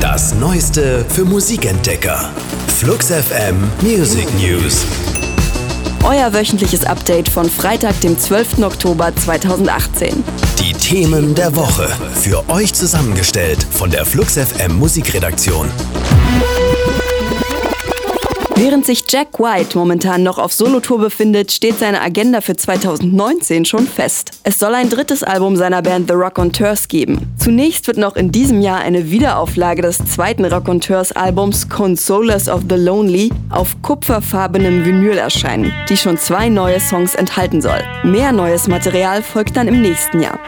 Das Neueste für Musikentdecker. Flux FM Music News. Euer wöchentliches Update von Freitag, dem 12. Oktober 2018. Die Themen der Woche. Für euch zusammengestellt von der Flux FM Musikredaktion. Während sich Jack White momentan noch auf Solotour befindet, steht seine Agenda für 2019 schon fest. Es soll ein drittes Album seiner Band The Raconteurs geben. Zunächst wird noch in diesem Jahr eine Wiederauflage des zweiten Raconteurs-Albums Consolers of the Lonely auf kupferfarbenem Vinyl erscheinen, die schon zwei neue Songs enthalten soll. Mehr neues Material folgt dann im nächsten Jahr.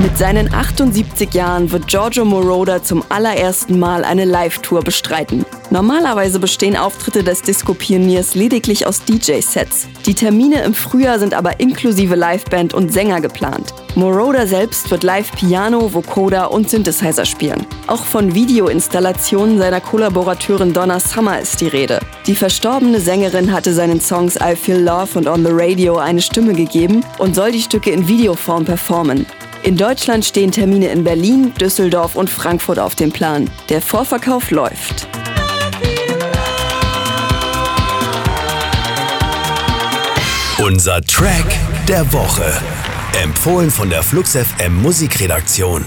Mit seinen 78 Jahren wird Giorgio Moroder zum allerersten Mal eine Live-Tour bestreiten. Normalerweise bestehen Auftritte des Disco-Pioniers lediglich aus DJ-Sets. Die Termine im Frühjahr sind aber inklusive Liveband und Sänger geplant. Moroder selbst wird live Piano, Vocoder und Synthesizer spielen. Auch von Videoinstallationen seiner Kollaborateurin Donna Summer ist die Rede. Die verstorbene Sängerin hatte seinen Songs I Feel Love und On the Radio eine Stimme gegeben und soll die Stücke in Videoform performen. In Deutschland stehen Termine in Berlin, Düsseldorf und Frankfurt auf dem Plan. Der Vorverkauf läuft. Unser Track der Woche. Empfohlen von der Flux FM Musikredaktion.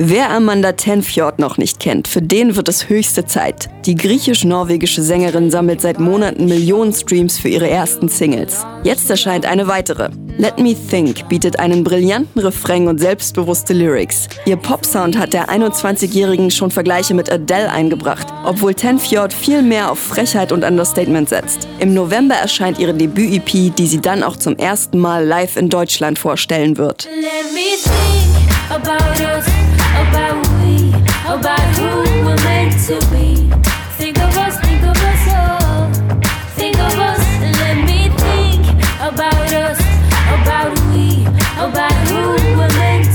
Wer Amanda Tenfjord noch nicht kennt, für den wird es höchste Zeit. Die griechisch-norwegische Sängerin sammelt seit Monaten Millionen Streams für ihre ersten Singles. Jetzt erscheint eine weitere. Let Me Think bietet einen brillanten Refrain und selbstbewusste Lyrics. Ihr Popsound hat der 21-Jährigen schon Vergleiche mit Adele eingebracht, obwohl Tenfjord viel mehr auf Frechheit und Understatement setzt. Im November erscheint ihre Debüt-EP, die sie dann auch zum ersten Mal live in Deutschland vorstellen wird. Let me think about us,